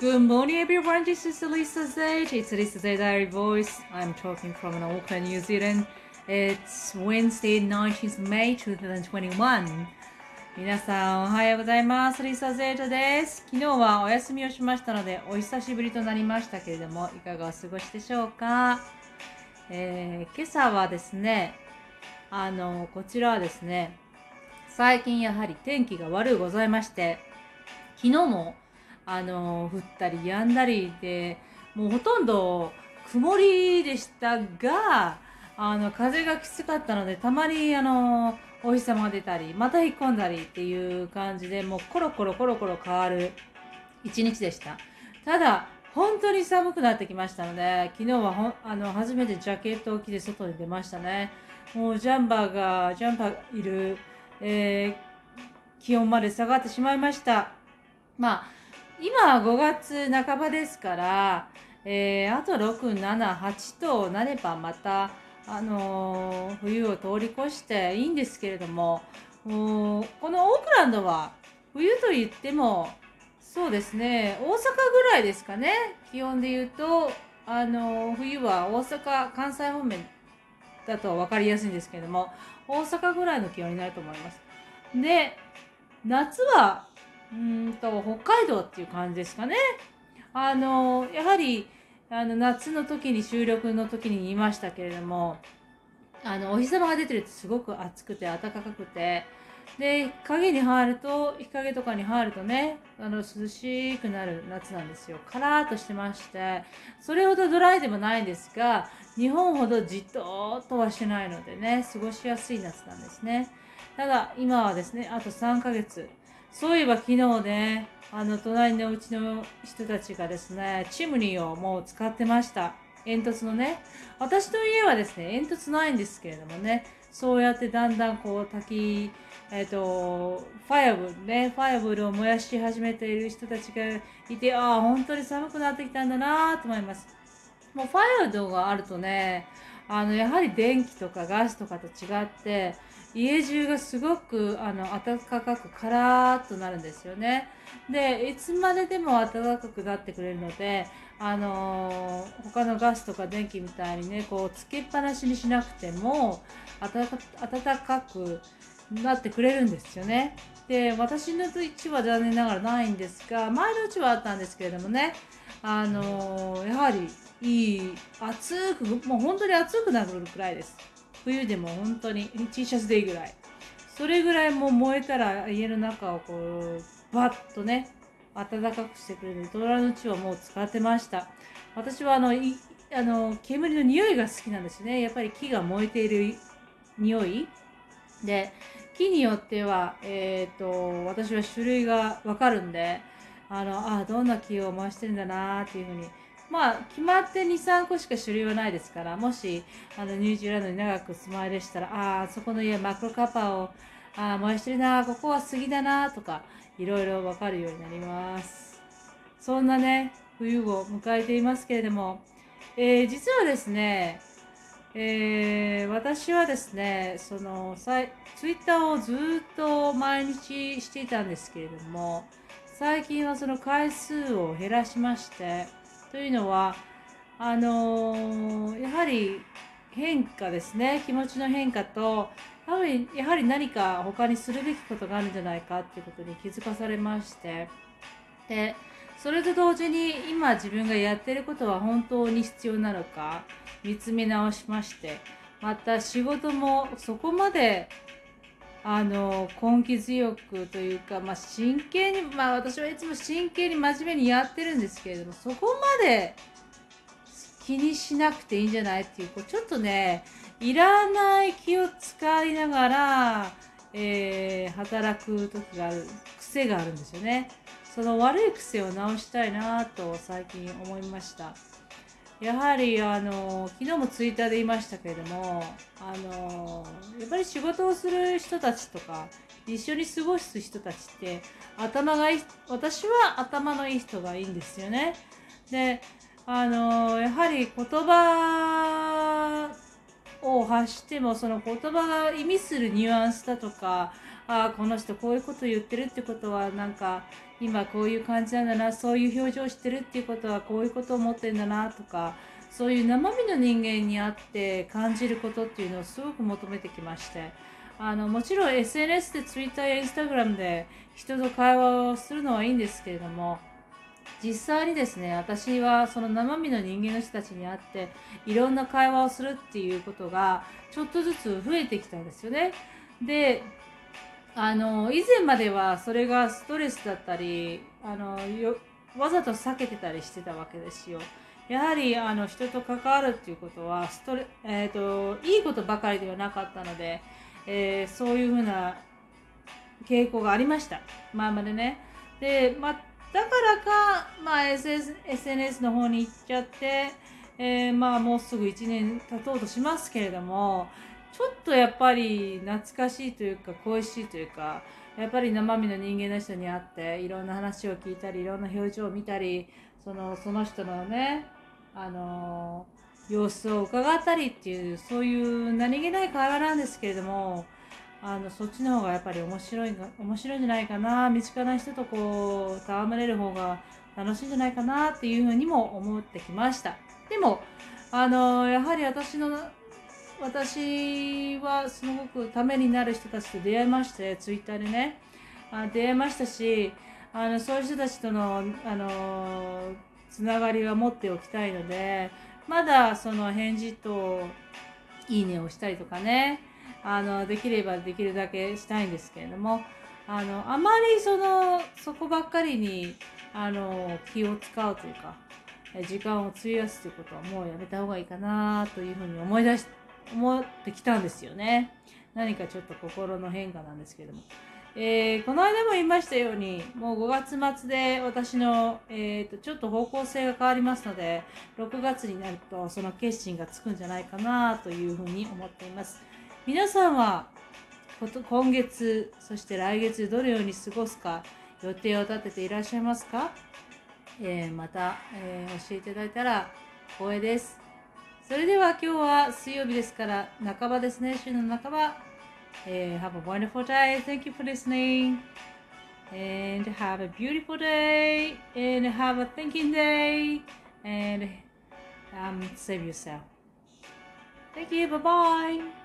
Good morning, everyone. This is Lisa Zage. It's Lisa Zage Diary Voice. I'm talking from Auckland, New Zealand. It's Wednesday, 19th May 2021. 皆さん、おはようございます。リサ・ゼータです。昨日はお休みをしましたので、お久しぶりとなりましたけれども、いかがお過ごしでしょうか。えー今朝はですね、あの、こちらはですね、最近やはり天気が悪いございまして、昨日も、あの、降ったり止んだりで、もうほとんど曇りでしたが、あの、風がきつかったので、たまに、あの、お日様が出たり、また引っ込んだりっていう感じで、もうコロコロコロコロ変わる一日でした。ただ、本当に寒くなってきましたので、昨日はほあの初めてジャケットを着て外に出ましたね。もうジャンバーが、ジャンパーいる、えー気温まで下がってしまいました。まあ、今は5月半ばですから、えーあと6、7、8となればまた、あのー冬を通り越していいんですけれども、このオークランドは冬と言っても、そうですね、大阪ぐらいですかね、気温で言うと、あのー冬は大阪、関西方面だと分かりやすいんですけれども、大阪ぐらいの気温になると思います。で、夏は、うんと、北海道っていう感じですかね。あの、やはり、あの、夏の時に収録の時に言いましたけれども、あの、お日様が出てるとすごく暑くて暖かくて、で、影に入ると、日陰とかに入るとね、あの、涼しくなる夏なんですよ。カラーとしてまして、それほどドライでもないんですが、日本ほどじっととはしてないのでね、過ごしやすい夏なんですね。ただ、今はですね、あと3ヶ月。そういえば昨日ね、あの、隣のうちの人たちがですね、チムニーをもう使ってました。煙突のね。私の家はですね、煙突ないんですけれどもね、そうやってだんだんこう、焚き、えっ、と、ファイアブルね、ファイアブルを燃やし始めている人たちがいて、ああ、本当に寒くなってきたんだなと思います。もうファイアドがあるとね、あの、やはり電気とかガスとかと違って、家中がすごくあの暖かくカラーっとなるんですよね。で、いつまででも暖かくなってくれるので、あのー他のガスとか電気みたいにね、こう、つけっぱなしにしなくても、暖かくなってくれるんですよね。で、私のうちは残念ながらないんですが、前のうちはあったんですけれどもね、あのーやはりいい、暑く、もう本当に暑くなるくらいです。冬でも本当に T シャツでいいぐらい。それぐらいもう燃えたら家の中をこう、バッとね、暖かくしてくれるドラの血はもう使ってました。私はあの、いあの煙の匂いが好きなんですね。やっぱり木が燃えている匂い。で、木によっては、えっ、と、私は種類がわかるんで、あの、あどんな木を燃してるんだなっていうふうに。まあ、決まって2、3個しか種類はないですから、もし、あの、ニュージーランドに長く住まいでしたら、ああ、そこの家マクロカパを、ああ、燃やしてるな、ここは杉だな、とか、いろいろわかるようになります。そんなね、冬を迎えていますけれども、えー実はですね、えー私はですね、その、ツイッターをずっと毎日していたんですけれども、最近はその回数を減らしまして、というのは、あのーやはり変化ですね、気持ちの変化と、やはりやはり何か他にするべきことがあるんじゃないかっていうことに気づかされまして、で、それと同時に今自分がやってることは本当に必要なのか見つめ直しまして、また仕事もそこまであの根気強くというか、まあ、真剣に、まあ、私はいつも真剣に真面目にやってるんですけれどもそこまで気にしなくていいんじゃないっていうこうちょっとねいらない気を使いながら、えー働く時がある癖があるんですよね。その悪い癖を直したいなと最近思いました。やはりあの昨日もツイッターで言いましたけれどもあのやっぱり仕事をする人たちとか一緒に過ごす人たちって頭がいい私は頭のいい人がいいんですよね。であのやはり言葉を発してもその言葉が意味するニュアンスだとかああこの人こういうこと言ってるってことはなんか今こういう感じなんだなそういう表情してるっていうことはこういうことを思ってんだなとかそういう生身の人間に会って感じることっていうのをすごく求めてきましてあのもちろん SNS で Twitter や Instagram で人と会話をするのはいいんですけれども実際にですね私はその生身の人間の人たちに会っていろんな会話をするっていうことがちょっとずつ増えてきたんですよね。であの以前まではそれがストレスだったりあのよわざと避けてたりしてたわけですよ。やはりあの人と関わるっていうことはストレ、えーと、いいことばかりではなかったので、えー、そういうふうな傾向がありました前までね。で、まあ、だからか、まあ、SS SNS の方に行っちゃって、えー、まあもうすぐ1年経とうとしますけれどもちょっとやっぱり懐かしいというか恋しいというかやっぱり生身の人間の人に会っていろんな話を聞いたりいろんな表情を見たりそのその人のねあの様子を伺ったりっていうそういう何気ない会話なんですけれどもあのそっちの方がやっぱり面白い面白いんじゃないかな身近な人とこう戯れる方が楽しいんじゃないかなっていうふうにも思ってきました。でもあのやはり私の私はすごくためになる人たちと出会いましてツイッターでね。あ出会いましたしあのそういう人たちとのあのつながりは持っておきたいのでまだその返事といいねをしたりとかね。あのできればできるだけしたいんですけれどもあのあまりそのそこばっかりにあの気を使うというか時間を費やすということはもうやめた方がいいかなというふうに思い出して思ってきたんですよね何かちょっと心の変化なんですけれども。えー、この間も言いましたように、もう5月末で私の、えーと、ちょっと方向性が変わりますので、6月になるとその決心がつくんじゃないかなというふうに思っています。皆さんは今月そして来月どのように過ごすか予定を立てていらっしゃいますか、えー、また、えー、教えていただいたら光栄ですそれでは今日は水曜日ですから半ばですね週の半ば、えー、Have a wonderful day thank you for listening and have a beautiful day and have a thinking day and um, save yourself thank you bye bye